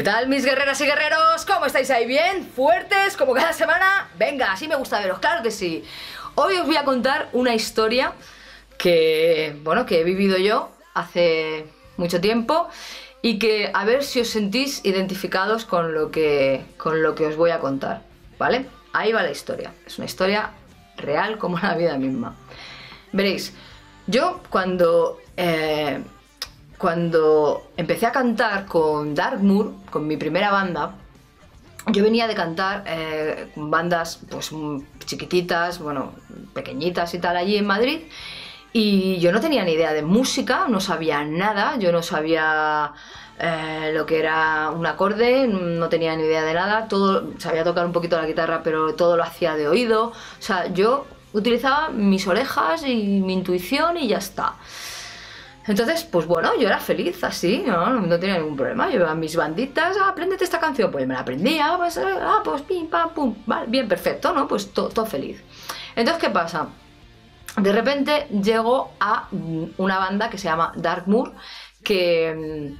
¿Qué tal mis guerreras y guerreros? ¿Cómo estáis ahí? ¿Bien? ¿Fuertes? ¿Como cada semana? Venga, así me gusta veros, claro que sí. Hoy os voy a contar una historia que, bueno, que he vivido yo hace mucho tiempo y que a ver si os sentís identificados con lo que, con lo que os voy a contar, ¿vale? Ahí va la historia. Es una historia real como la vida misma. Veréis, yo cuando, eh, cuando empecé a cantar con Darkmoor, con mi primera banda, yo venía de cantar eh, bandas pues chiquititas, bueno, pequeñitas y tal allí en Madrid. Y yo no tenía ni idea de música, no sabía nada, yo no sabía eh, lo que era un acorde, no tenía ni idea de nada, todo, sabía tocar un poquito la guitarra, pero todo lo hacía de oído. O sea, yo utilizaba mis orejas y mi intuición y ya está. Entonces, pues bueno, yo era feliz así, no, no tenía ningún problema. Yo a mis banditas, ah, apréndete esta canción, pues me la aprendía, pues, eh, ah, pues pim, pam, pum, vale, bien, perfecto, ¿no? Pues todo feliz. Entonces, ¿qué pasa? De repente llego a una banda que se llama Darkmoor, que,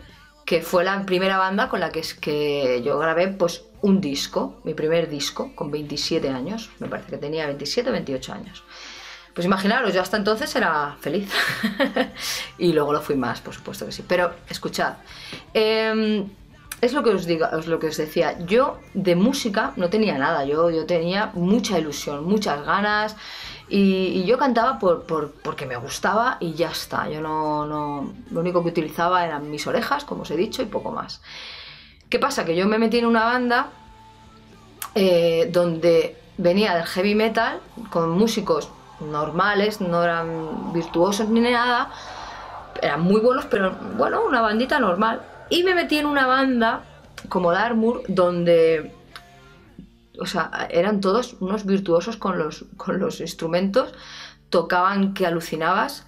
que fue la primera banda con la que, que yo grabé pues un disco, mi primer disco, con 27 años, me parece que tenía 27 o 28 años. Pues imaginaros, yo hasta entonces era feliz. y luego lo fui más, por supuesto que sí. Pero escuchad, em, es lo que os digo, es lo que os decía. Yo de música no tenía nada, yo, yo tenía mucha ilusión, muchas ganas. Y, yo cantaba por, porque me gustaba y ya está. Yo no, no, lo único que utilizaba eran mis orejas, como os he dicho, y poco más. ¿Qué pasa? Que yo me metí en una banda eh, donde venía del heavy metal con músicos normales, no eran virtuosos ni nada, eran muy buenos, pero bueno, una bandita normal. Y me metí en una banda como Darmur, donde, o sea, eran todos unos virtuosos con los, con los instrumentos, tocaban que alucinabas.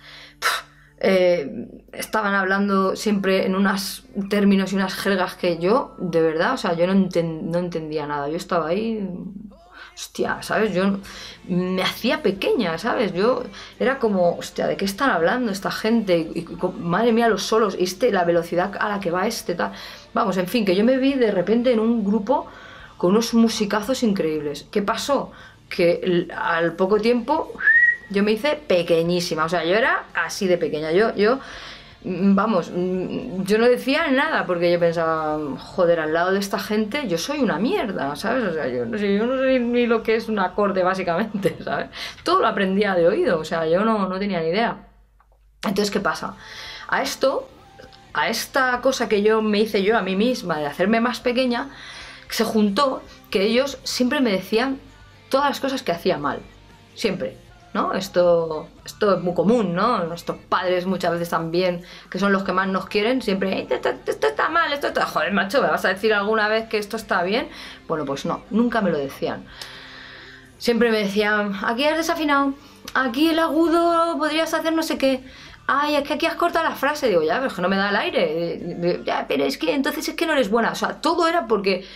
Eh, estaban hablando siempre en unos términos y unas jergas que yo, de verdad, o sea, yo no, no entendía nada. Yo estaba ahí hostia, ¿sabes? Yo me hacía pequeña, ¿sabes? Yo era como, hostia, ¿de qué están hablando esta gente? Y, madre mía, los solos, este, la velocidad a la que va este, tal. Vamos, en fin, que yo me vi de repente en un grupo con unos musicazos increíbles. ¿Qué pasó? Que al poco tiempo yo me hice pequeñísima, o sea, yo era así de pequeña. Yo, yo vamos, mm, yo no decía nada porque yo pensaba, joder, al lado de esta gente yo soy una mierda, ¿sabes? O sea, yo no sé, yo no sé ni lo que es un acorde básicamente, ¿sabes? Todo lo aprendía de oído, o sea, yo no, no tenía ni idea. Entonces, ¿qué pasa? A esto, a esta cosa que yo me hice yo a mí misma de hacerme más pequeña, se juntó que ellos siempre me decían todas las cosas que hacía mal, siempre. ¿No? Esto, esto es muy común, ¿no? Nuestros padres muchas veces también, que son los que más nos quieren, siempre, esto, está mal, esto está... Joder, macho, ¿me vas a decir alguna vez que esto está bien? Bueno, pues no, nunca me lo decían. Siempre me decían, aquí has desafinado, aquí el agudo podrías hacer no sé qué. Ay, es que aquí has cortado la frase. Digo, ya, pero es que no me da el aire. Ya, pero es que entonces es que no eres buena. O sea, todo era porque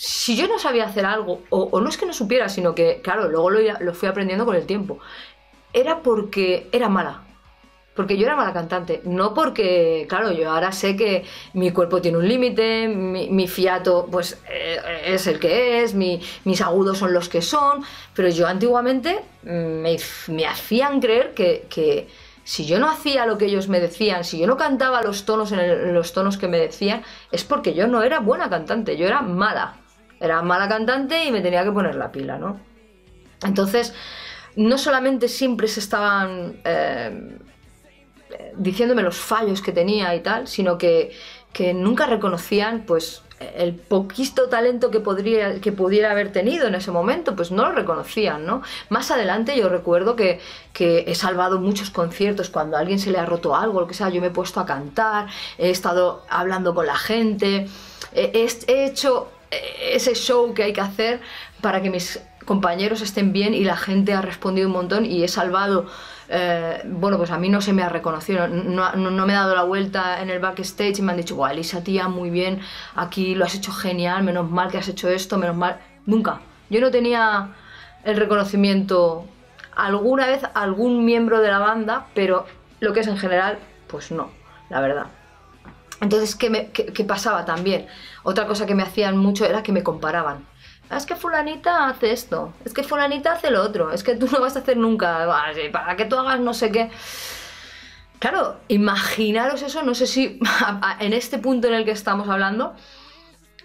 si yo no sabía hacer algo, o, no es que no supiera, sino que, claro, luego lo, fui aprendiendo con el tiempo, era porque era mala. Porque yo era mala cantante, no porque, claro, yo ahora sé que mi cuerpo tiene un límite, mi, fiato pues eh, es el que es, mis agudos son los que son, pero yo antiguamente me, hacían creer que, si yo no hacía lo que ellos me decían, si yo no cantaba los tonos los tonos que me decían, es porque yo no era buena cantante, yo era mala. Era mala cantante y me tenía que poner la pila, ¿no? Entonces, no solamente siempre se estaban eh, diciéndome los fallos que tenía y tal, sino que, nunca reconocían, pues, el poquito talento que, podría, que pudiera haber tenido en ese momento, pues no lo reconocían, ¿no? Más adelante yo recuerdo que, he salvado muchos conciertos cuando a alguien se le ha roto algo, lo que sea, yo me he puesto a cantar, he estado hablando con la gente, he hecho ese show que hay que hacer para que mis compañeros estén bien y la gente ha respondido un montón y he salvado eh, bueno, pues a mí no se me ha reconocido, no, me he dado la vuelta en el backstage y me han dicho, guau, Elisa, tía, muy bien, aquí lo has hecho genial, menos mal que has hecho esto, menos mal. Nunca. Yo no tenía el reconocimiento alguna vez algún miembro de la banda, pero lo que es en general, pues no, la verdad. Entonces, ¿qué, qué pasaba también? Otra cosa que me hacían mucho era que me comparaban es que fulanita hace esto, es que fulanita hace lo otro, es que tú no vas a hacer nunca, para que tú hagas no sé qué. Claro, imaginaros eso, no sé si en este punto en el que estamos hablando,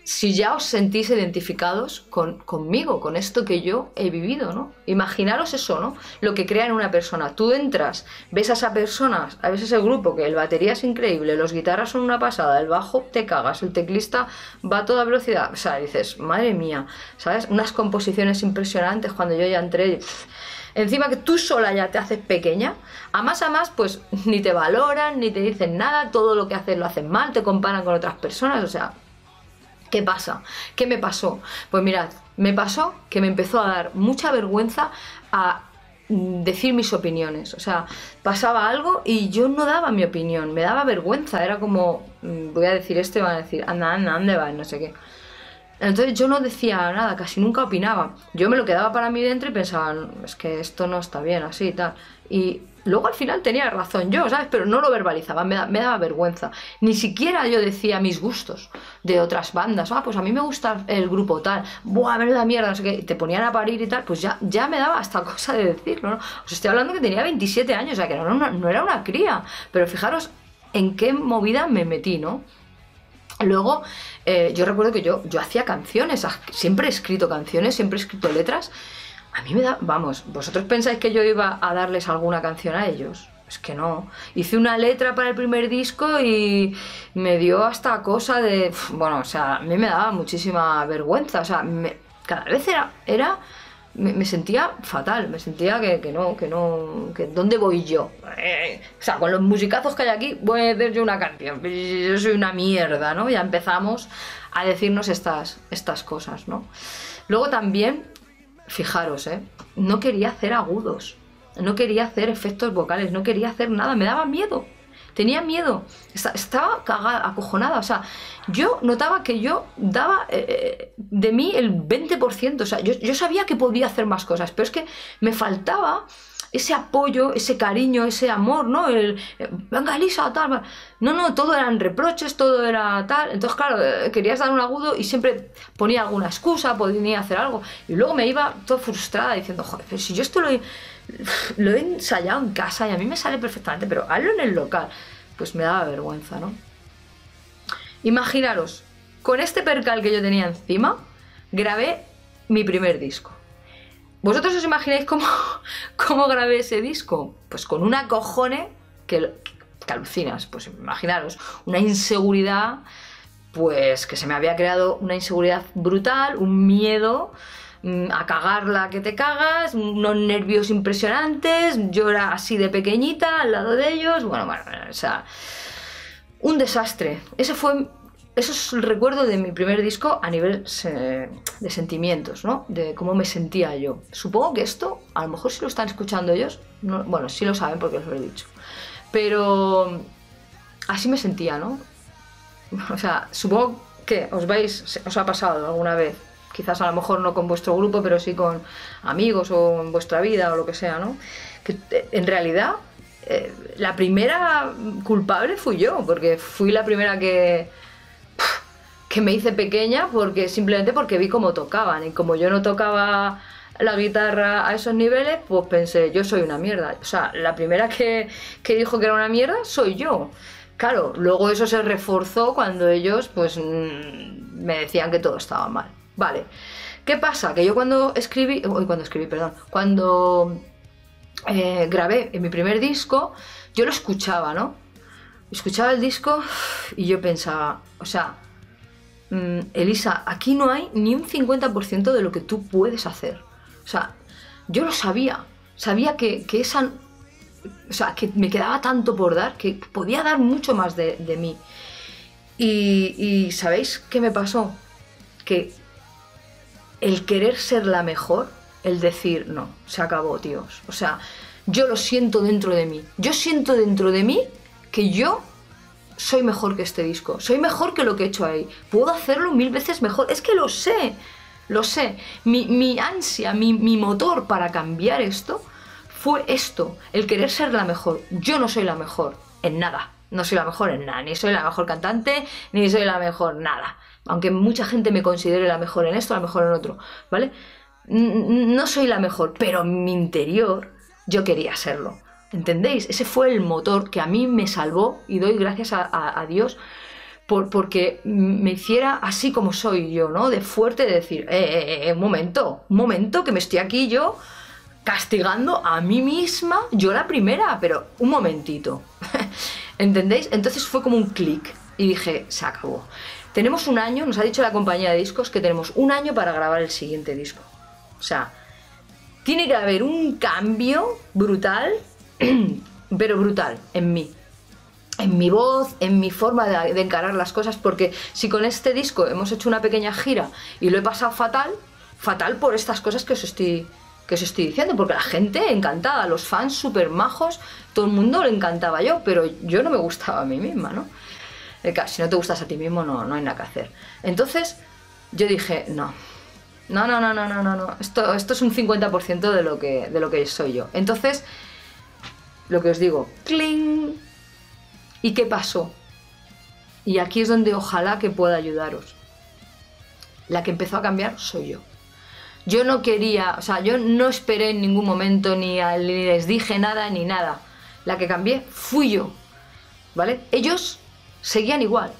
si ya os sentís identificados con, conmigo, con esto que yo he vivido, ¿no? Imaginaros eso, ¿no? Lo que crea en una persona. Tú entras, ves a esa persona, ves ese grupo, que el batería es increíble, los guitarras son una pasada, el bajo te cagas, el teclista va a toda velocidad. O sea, dices, madre mía, ¿sabes? Unas composiciones impresionantes cuando yo ya entré. Encima que tú sola ya te haces pequeña, a más a más, pues ni te valoran, ni te dicen nada, todo lo que haces lo hacen mal, te comparan con otras personas, o sea, ¿Qué pasa? ¿Qué me pasó? Pues mirad, me pasó que me empezó a dar mucha vergüenza a decir mis opiniones. O sea, pasaba algo y yo no daba mi opinión, me daba vergüenza. Era como, mm, voy a decir esto y van a decir, anda, anda, ¿dónde vas? No sé qué. Entonces yo no decía nada, casi nunca opinaba. Yo me lo quedaba para mí dentro y pensaba, es que esto no está bien así y tal. Y Luego al final tenía razón yo, ¿sabes? Pero no lo verbalizaba, me, daba vergüenza. Ni siquiera yo decía mis gustos de otras bandas. Ah, pues a mí me gusta el grupo tal. Buah, la mierda, no sé qué. te ponían a parir y tal. Pues ya, ya me daba hasta cosa de decirlo, ¿no? Os estoy hablando que tenía 27 años, o sea, que no, no era una cría. Pero fijaros en qué movida me metí, ¿no? Luego, eh, yo recuerdo que yo, yo hacía canciones, siempre he escrito canciones, siempre he escrito letras a mí me da, vamos, ¿vosotros pensáis que yo iba a darles alguna canción a ellos? Es que no. Hice una letra para el primer disco y me dio hasta cosa de, bueno, o sea, a mí me daba muchísima vergüenza, o sea, cada vez era, era me, sentía fatal, me sentía que, no, que no, que ¿dónde voy yo? Eh, o sea, con los musicazos que hay aquí voy a hacer yo una canción, yo soy una mierda, ¿no? Ya empezamos a decirnos estas, estas cosas, ¿no? Luego también Fijaros, ¿eh? No quería hacer agudos, no quería hacer efectos vocales, no quería hacer nada, me daba miedo. Tenía miedo, estaba cagada, acojonada. O sea, yo notaba que yo daba eh, eh, de mí el 20%. O sea, yo, yo sabía que podía hacer más cosas, pero es que me faltaba ese apoyo, ese cariño, ese amor, ¿no? El, eh, venga, Elisa, tal. No, no, todo eran reproches, todo era tal. Entonces, claro, eh, querías dar un agudo y siempre ponía alguna excusa, podía hacer algo. Y luego me iba todo frustrada diciendo, joder, pero si yo esto lo he, lo he ensayado en casa y a mí me sale perfectamente, pero hazlo en el local. Pues me daba vergüenza, ¿no? Imaginaros, con este percal que yo tenía encima, grabé mi primer disco. ¿Vosotros os imagináis cómo, cómo grabé ese disco? Pues con una cojone que, que alucinas. Pues imaginaros, una inseguridad, pues que se me había creado una inseguridad brutal, un miedo mm, a cagarla que te cagas, unos nervios impresionantes, yo era así de pequeñita al lado de ellos, bueno, bueno, o sea, un desastre. Ese fue eso es el recuerdo de mi primer disco a nivel de sentimientos, ¿no? De cómo me sentía yo. Supongo que esto, a lo mejor si lo están escuchando ellos, bueno, sí lo saben porque os lo he dicho. Pero así me sentía, ¿no? O sea, supongo que os veis, os ha pasado alguna vez. Quizás a lo mejor no con vuestro grupo, pero sí con amigos o en vuestra vida o lo que sea, ¿no? Que eh, en realidad eh, la primera culpable fui yo, porque fui la primera que que me hice pequeña porque simplemente porque vi cómo tocaban y como yo no tocaba la guitarra a esos niveles, pues pensé, yo soy una mierda. O sea, la primera que, dijo que era una mierda soy yo. Claro, luego eso se reforzó cuando ellos pues mm, me decían que todo estaba mal. Vale. ¿Qué pasa? Que yo cuando escribí, uy, cuando escribí, perdón, cuando eh, grabé en mi primer disco, yo lo escuchaba, ¿no? Escuchaba el disco y yo pensaba, o sea, mm, Elisa, aquí no hay ni un 50% de lo que tú puedes hacer. O sea, yo lo sabía, sabía que, esa... O sea, que me quedaba tanto por dar, que podía dar mucho más de, mí. Y, y ¿sabéis qué me pasó? Que el querer ser la mejor, el decir, no, se acabó, tíos. O sea, yo lo siento dentro de mí. Yo siento dentro de mí que yo soy mejor que este disco. Soy mejor que lo que he hecho ahí. Puedo hacerlo mil veces mejor. Es que lo sé. Lo sé. Mi, ansia, mi, mi motor para cambiar esto fue esto. El querer ser la mejor. Yo no soy la mejor en nada. No soy la mejor en nada. Ni soy la mejor cantante, ni soy la mejor nada aunque mucha gente me considere la mejor en esto, la mejor en otro, ¿vale? No soy la mejor, pero en mi interior yo quería serlo. ¿Entendéis? Ese fue el motor que a mí me salvó y doy gracias a, Dios por, porque me hiciera así como soy yo, ¿no? De fuerte, de decir, eh, eh, eh, un momento, un momento, que me estoy aquí yo castigando a mí misma, yo la primera, pero un momentito. ¿Entendéis? Entonces fue como un clic y dije, se acabó. Tenemos un año, nos ha dicho la compañía de discos que tenemos un año para grabar el siguiente disco. O sea, tiene que haber un cambio brutal, pero brutal en mí en mi voz, en mi forma de, de, encarar las cosas, porque si con este disco hemos hecho una pequeña gira y lo he pasado fatal, fatal por estas cosas que os estoy, que os estoy diciendo, porque la gente encantada, los fans súper majos, todo el mundo le encantaba yo, pero yo no me gustaba a mí misma, ¿no? Eh, si no te gustas a ti mismo, no, no hay nada que hacer. Entonces, yo dije, no, no, no, no, no, no, no, esto, esto es un 50% de lo, que, de lo que soy yo. Entonces, lo que os digo, ¡cling! ¿Y qué pasó? Y aquí es donde ojalá que pueda ayudaros. La que empezó a cambiar soy yo. Yo no quería, o sea, yo no esperé en ningún momento ni, ni les dije nada ni nada. La que cambié fui yo. ¿Vale? Ellos seguían igual.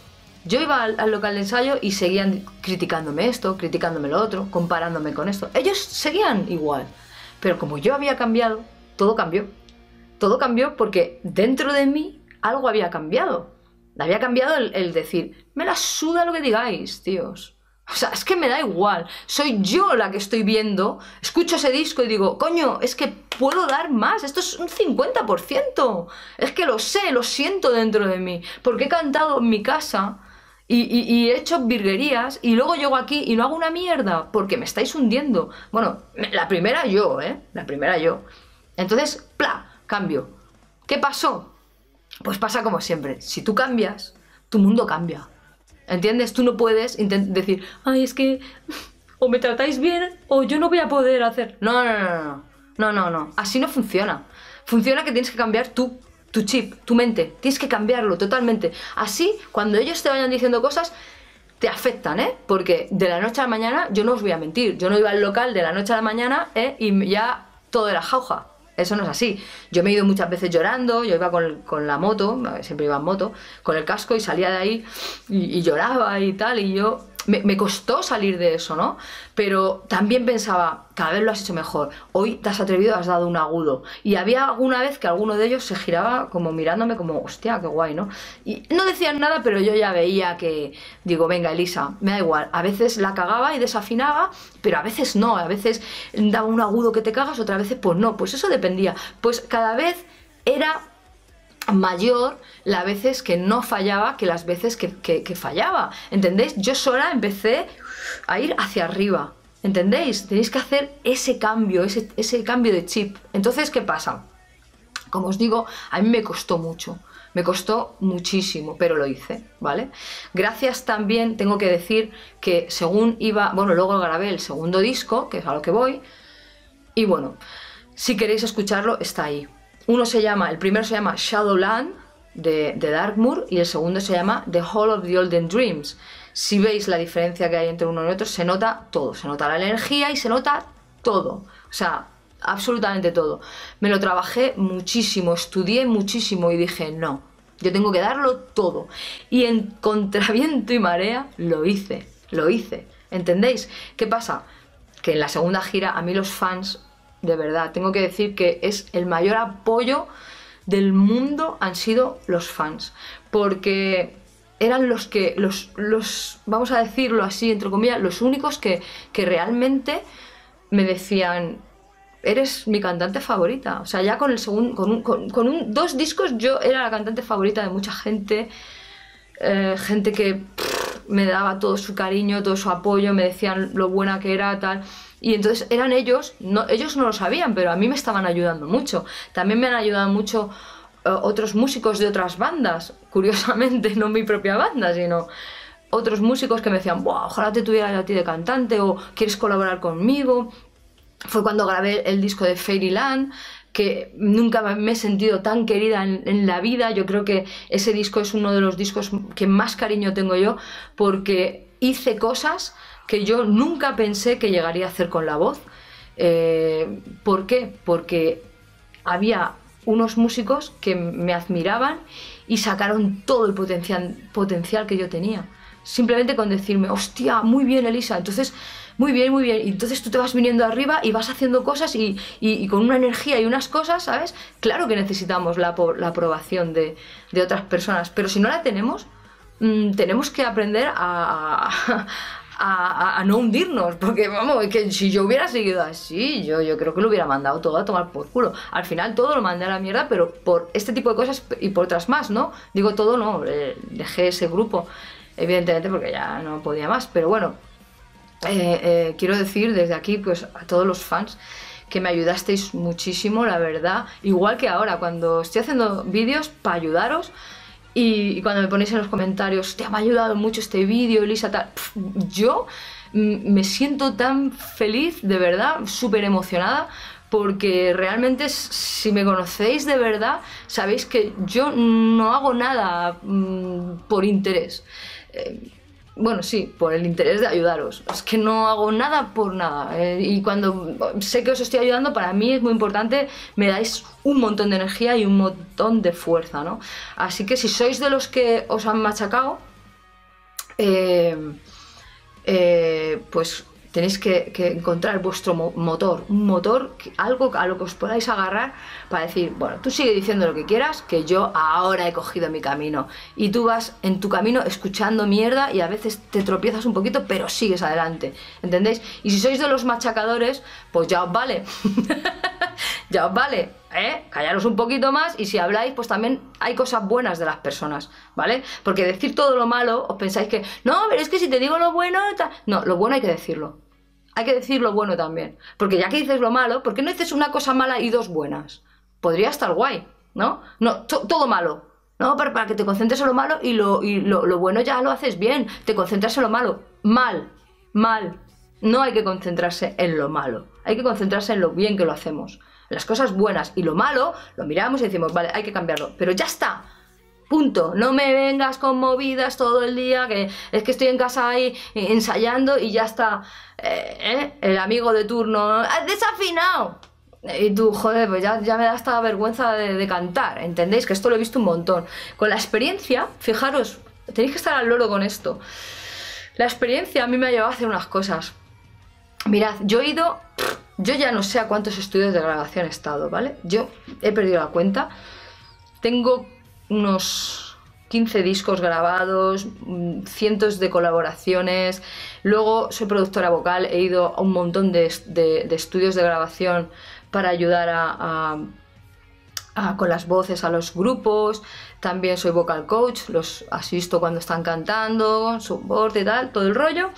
Yo iba al, local de ensayo y seguían criticándome esto, criticándome lo otro, comparándome con esto. Ellos seguían igual. Pero como yo había cambiado, todo cambió. Todo cambió porque dentro de mí algo había cambiado. Había cambiado el, decir, me la suda lo que digáis, tíos. O sea, es que me da igual. Soy yo la que estoy viendo, escucho ese disco y digo, coño, es que puedo dar más. Esto es un 50%. Es que lo sé, lo siento dentro de mí. Porque he cantado en mi casa y, he hecho virguerías y luego llego aquí y no hago una mierda porque me estáis hundiendo. Bueno, la primera yo, ¿eh? La primera yo. Entonces, ¡pla! Cambio. ¿Qué pasó? Pues pasa como siempre. Si tú cambias, tu mundo cambia. ¿Entiendes? Tú no puedes decir, ay, es que o me tratáis bien o yo no voy a poder hacer. No, no, no, no, no, no, no. Así no funciona. Funciona que tienes que cambiar tú, tu chip, tu mente. Tienes que cambiarlo totalmente. Así, cuando ellos te vayan diciendo cosas, te afectan, ¿eh? Porque de la noche a la mañana, yo no os voy a mentir, yo no iba al local de la noche a la mañana, ¿eh? Y ya todo era jauja. Eso no es así. Yo me he ido muchas veces llorando, yo iba con, la moto, siempre iba en moto, con el casco y salía de ahí y, y lloraba y tal, y yo me, costó salir de eso, ¿no? Pero también pensaba, cada vez lo has hecho mejor. Hoy te has atrevido, has dado un agudo. Y había alguna vez que alguno de ellos se giraba como mirándome como, hostia, qué guay, ¿no? Y no decían nada, pero yo ya veía que, digo, venga, Elisa, me da igual. A veces la cagaba y desafinaba, pero a veces no. A veces daba un agudo que te cagas, otras veces pues no. Pues eso dependía. Pues cada vez era mayor las veces que no fallaba que las veces que, fallaba. ¿Entendéis? Yo sola empecé a ir hacia arriba. ¿Entendéis? Tenéis que hacer ese cambio, ese, ese cambio de chip. Entonces, ¿qué pasa? Como os digo, a mí me costó mucho. Me costó muchísimo, pero lo hice, ¿vale? Gracias también, tengo que decir que según iba, bueno, luego grabé el segundo disco, que es a lo que voy, y bueno, si queréis escucharlo, está ahí, uno se llama, el primero se llama Shadowland de, de Darkmoor y el segundo se llama The Hall of the Olden Dreams. Si veis la diferencia que hay entre uno y otro, se nota todo, se nota la energía y se nota todo. O sea, absolutamente todo. Me lo trabajé muchísimo, estudié muchísimo y dije, no, yo tengo que darlo todo. Y en contraviento y marea lo hice, lo hice. ¿Entendéis? ¿Qué pasa? Que en la segunda gira a mí los fans de verdad. Tengo que decir que es el mayor apoyo del mundo han sido los fans. Porque eran los que, los, los, vamos a decirlo así, entre comillas, los únicos que, que realmente me decían, eres mi cantante favorita. O sea, ya con el segundo, con, con, con un, dos discos yo era la cantante favorita de mucha gente, eh, gente que me daba todo su cariño, todo su apoyo, me decían lo buena que era, tal. Y entonces eran ellos, no, ellos no lo sabían, pero a mí me estaban ayudando mucho. También me han ayudado mucho eh, otros músicos de otras bandas, curiosamente, no mi propia banda, sino otros músicos que me decían, Buah, ojalá te tuviera a ti de cantante o quieres colaborar conmigo. Fue cuando grabé el disco de Fairyland, que nunca me he sentido tan querida en, la vida. Yo creo que ese disco es uno de los discos que más cariño tengo yo porque hice cosas que yo nunca pensé que llegaría a hacer con la voz. Eh, ¿Por qué? Porque había unos músicos que me admiraban y sacaron todo el potencial, que yo tenía. Simplemente con decirme, hostia, muy bien Elisa. Entonces, muy bien, muy bien. Y entonces tú te vas viniendo arriba y vas haciendo cosas y, con una energía y unas cosas, ¿sabes? Claro que necesitamos la, aprobación de, otras personas, pero si no la tenemos, mm, tenemos que aprender a, no hundirnos, porque vamos, que si yo hubiera seguido así, yo, yo creo que lo hubiera mandado todo a tomar por culo. Al final todo lo mandé a la mierda, pero por este tipo de cosas y por otras más, ¿no? Digo todo, no, eh, dejé ese grupo, evidentemente porque ya no podía más, pero bueno, eh, eh, quiero decir desde aquí pues a todos los fans que me ayudasteis muchísimo, la verdad. Igual que ahora, cuando estoy haciendo vídeos para ayudaros y, cuando me ponéis en los comentarios, te ha ayudado mucho este vídeo, Elisa, tal. yo me siento tan feliz, de verdad, súper emocionada, porque realmente si me conocéis de verdad, sabéis que yo no hago nada mm, por interés. Eh, bueno, sí, por el interés de ayudaros. Es que no hago nada por nada. Eh, y cuando sé que os estoy ayudando, para mí es muy importante, me dais un montón de energía y un montón de fuerza, ¿no? Así que si sois de los que os han machacado, eh, eh, pues tenéis que, encontrar vuestro motor, un motor, algo a lo que os podáis agarrar para decir, bueno, tú sigue diciendo lo que quieras, que yo ahora he cogido mi camino. Y tú vas en tu camino escuchando mierda y a veces te tropiezas un poquito, pero sigues adelante, ¿entendéis? Y si sois de los machacadores, pues ya os vale. ya os vale, ¿eh? Callaros un poquito más y si habláis, pues también hay cosas buenas de las personas, ¿vale? Porque decir todo lo malo, os pensáis que, no, pero es que si te digo lo bueno, no, lo bueno hay que decirlo hay que decir lo bueno también. Porque ya que dices lo malo, ¿por qué no dices una cosa mala y dos buenas? Podría estar guay, ¿no? No, todo malo. No, para, para, que te concentres en lo malo y, lo, y lo, bueno ya lo haces bien. Te concentras en lo malo. Mal, mal. No hay que concentrarse en lo malo. Hay que concentrarse en lo bien que lo hacemos. las cosas buenas. Y lo malo, lo miramos y decimos, vale, hay que cambiarlo. Pero ya está. Punto. No me vengas con movidas todo el día, que es que estoy en casa ahí ensayando y ya está eh, eh, el amigo de turno. ¡Desafinado! Y tú, joder, pues ya, ya me da esta vergüenza de, cantar, ¿entendéis? Que esto lo he visto un montón. Con la experiencia, fijaros, tenéis que estar al loro con esto. La experiencia a mí me ha llevado a hacer unas cosas. Mirad, yo he ido, yo ya no sé a cuántos estudios de grabación he estado, ¿vale? Yo he perdido la cuenta. Tengo unos 15 discos grabados, mm, cientos de colaboraciones. Luego soy productora vocal, he ido a un montón de, estudios de grabación para ayudar a, con las voces a los grupos. También soy vocal coach, los asisto cuando están cantando, soporte y tal, todo el rollo.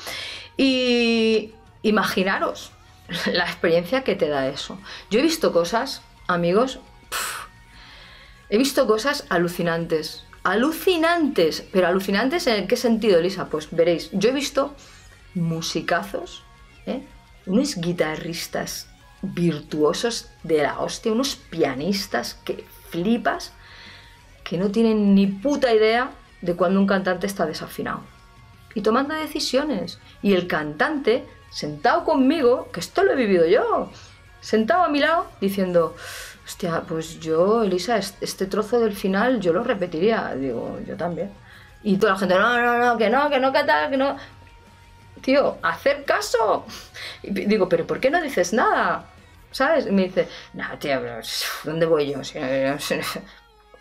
Y imaginaros la experiencia que te da eso. Yo he visto cosas, amigos, He visto cosas alucinantes. Alucinantes. Pero alucinantes en qué sentido, Elisa? Pues veréis. Yo he visto musicazos, ¿eh? unos guitarristas virtuosos de la hostia, unos pianistas que flipas, que no tienen ni puta idea de cuando un cantante está desafinado. Y tomando decisiones. Y el cantante, sentado conmigo, que esto lo he vivido yo, sentado a mi lado, diciendo, Hostia, pues yo, Elisa, este trozo del final yo lo repetiría. Digo, yo también. Y toda la gente, no, no, no, que no, que no, que tal, que no. Tío, hacer caso. Digo, pero ¿por qué no dices nada? ¿Sabes? Y me dice, no, tío, ¿dónde voy yo?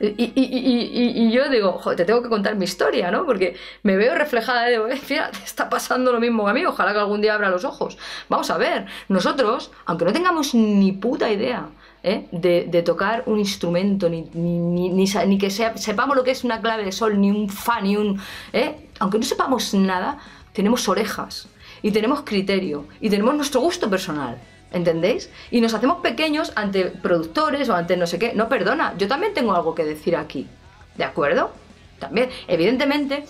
Y, yo digo, te tengo que contar mi historia, ¿no? Porque me veo reflejada de, eh, mira, te está pasando lo mismo que a mí, ojalá que algún día abra los ojos. Vamos a ver, nosotros, aunque no tengamos ni puta idea ¿eh? de, tocar un instrumento, ni, ni, ni, que sepamos lo que es una clave de sol, ni un fa, ni un... ¿eh? Aunque no sepamos nada, tenemos orejas y tenemos criterio y tenemos nuestro gusto personal. ¿Entendéis? Y nos hacemos pequeños ante productores o ante no sé qué. No, perdona, yo también tengo algo que decir aquí. ¿De acuerdo? También, evidentemente,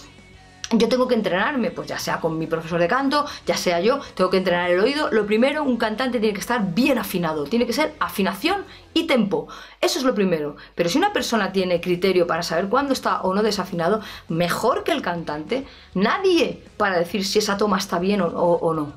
yo tengo que entrenarme, pues ya sea con mi profesor de canto, ya sea yo, tengo que entrenar el oído. Lo primero, un cantante tiene que estar bien afinado, tiene que ser afinación y tempo. Eso es lo primero. Pero si una persona tiene criterio para saber cuándo está o no desafinado, mejor que el cantante, nadie para decir si esa toma está bien o, no.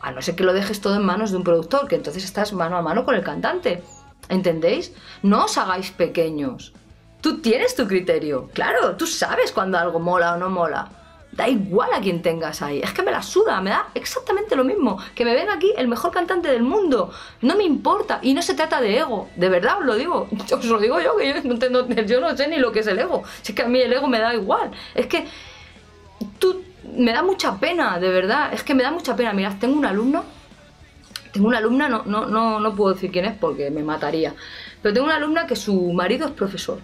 A no ser que lo dejes todo en manos de un productor, que entonces estás mano a mano con el cantante. ¿Entendéis? No os hagáis pequeños. Tú tienes tu criterio. Claro, tú sabes cuando algo mola o no mola. Da igual a quien tengas ahí. Es que me la suda, me da exactamente lo mismo. Que me venga aquí el mejor cantante del mundo. No me importa. Y no se trata de ego. De verdad os lo digo. Os lo digo yo, que yo no, yo no sé ni lo que es el ego. Si es que a mí el ego me da igual. Es que tú me da mucha pena, de verdad, es que me da mucha pena. Mirad, tengo un alumno, tengo una alumna, no, no, no, no puedo decir quién es porque me mataría, pero tengo una alumna que su marido es profesor.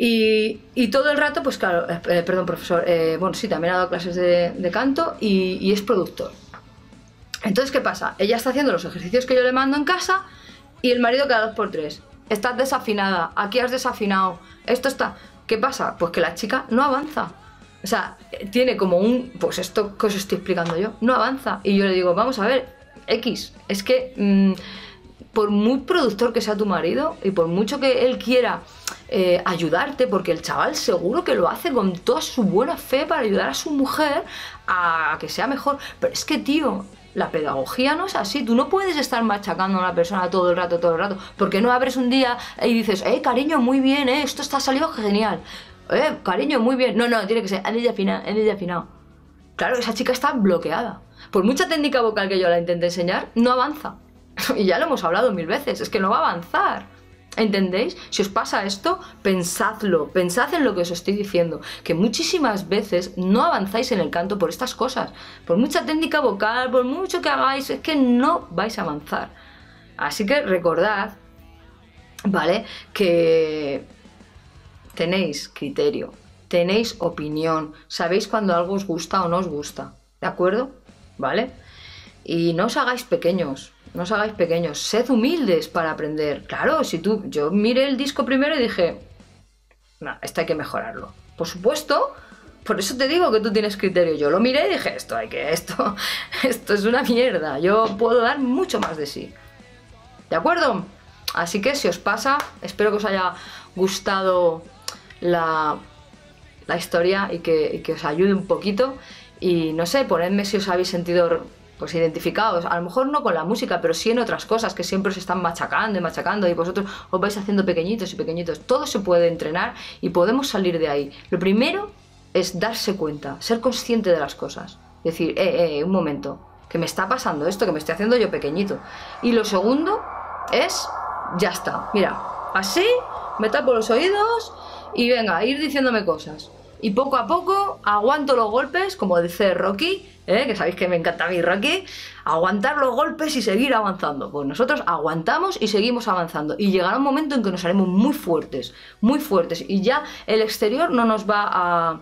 Y, todo el rato, pues claro, eh, eh, perdón, profesor, eh, bueno, sí, también ha dado clases de, canto y, y, es productor. Entonces, ¿qué pasa? Ella está haciendo los ejercicios que yo le mando en casa y el marido cada dos por tres. Estás desafinada, aquí has desafinado, esto está... ¿Qué pasa? Pues que la chica no avanza. O sea, tiene como un, pues esto que os estoy explicando yo, no avanza. Y yo le digo, vamos a ver, X, es que mm, por muy productor que sea tu marido y por mucho que él quiera eh, ayudarte, porque el chaval seguro que lo hace con toda su buena fe para ayudar a su mujer a, que sea mejor, pero es que, tío, la pedagogía no es así. Tú no puedes estar machacando a una persona todo el rato, todo el rato. Porque no abres un día y dices, eh, cariño, muy bien, eh, esto está salido genial eh, cariño, muy bien. No, no, tiene que ser anillo afinado, anillo afinado. Claro, esa chica está bloqueada. Por mucha técnica vocal que yo la intente enseñar, no avanza. Y ya lo hemos hablado mil veces, es que no va a avanzar. ¿Entendéis? Si os pasa esto, pensadlo, pensad en lo que os estoy diciendo, que muchísimas veces no avanzáis en el canto por estas cosas, por mucha técnica vocal, por mucho que hagáis, es que no vais a avanzar. Así que recordad, ¿vale? Que tenéis criterio, tenéis opinión, sabéis cuando algo os gusta o no os gusta, ¿de acuerdo? ¿Vale? Y no os hagáis pequeños, no os hagáis pequeños, sed humildes para aprender. Claro, si tú, yo miré el disco primero y dije, no, esto hay que mejorarlo. Por supuesto, por eso te digo que tú tienes criterio. Yo lo miré y dije, esto hay que, esto, esto es una mierda. Yo puedo dar mucho más de sí. ¿De acuerdo? Así que si os pasa, espero que os haya gustado la, historia y que, os ayude un poquito. Y no sé, ponedme si os habéis sentido pues identificados, a lo mejor no con la música, pero sí en otras cosas que siempre os están machacando y machacando y vosotros os vais haciendo pequeñitos y pequeñitos. Todo se puede entrenar y podemos salir de ahí. Lo primero es darse cuenta, ser consciente de las cosas. Decir, eh, eh, un momento, que me está pasando esto, que me estoy haciendo yo pequeñito. Y lo segundo es, ya está, mira, así, me tapo los oídos y venga, ir diciéndome cosas. Y poco a poco aguanto los golpes, como dice Rocky, ¿eh? que sabéis que me encanta a mí aguantar los golpes y seguir avanzando. Pues nosotros aguantamos y seguimos avanzando. Y llegará un momento en que nos haremos muy fuertes, muy fuertes. Y ya el exterior no nos va a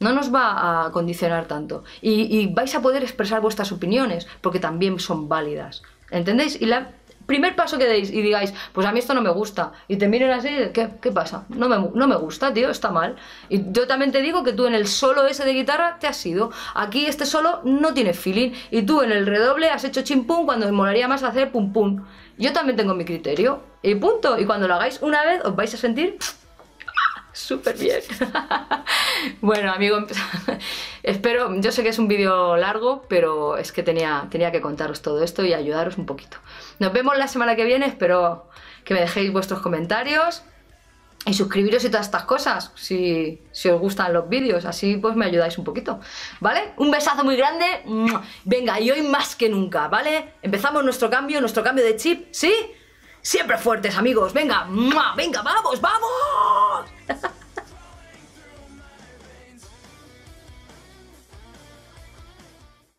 no nos va a condicionar tanto. Y, vais a poder expresar vuestras opiniones, porque también son válidas. ¿Entendéis? Y la, primer paso que deis y digáis, pues a mí esto no me gusta, y te miren así, ¿qué, qué pasa? No me, no me gusta, tío, está mal. Y yo también te digo que tú en el solo ese de guitarra te has ido. Aquí este solo no tiene feeling, y tú en el redoble has hecho chimpum cuando me molaría más hacer pum pum. Yo también tengo mi criterio, y punto. Y cuando lo hagáis una vez, os vais a sentir súper bien. bueno, amigo, espero, yo sé que es un vídeo largo, pero es que tenía, tenía que contaros todo esto y ayudaros un poquito. Nos vemos la semana que viene, espero que me dejéis vuestros comentarios y suscribiros y todas estas cosas, si, si os gustan los vídeos, así pues me ayudáis un poquito, ¿vale? Un besazo muy grande, venga, y hoy más que nunca, ¿vale? Empezamos nuestro cambio, nuestro cambio de chip, ¿sí? Siempre fuertes amigos, venga, venga, vamos, vamos.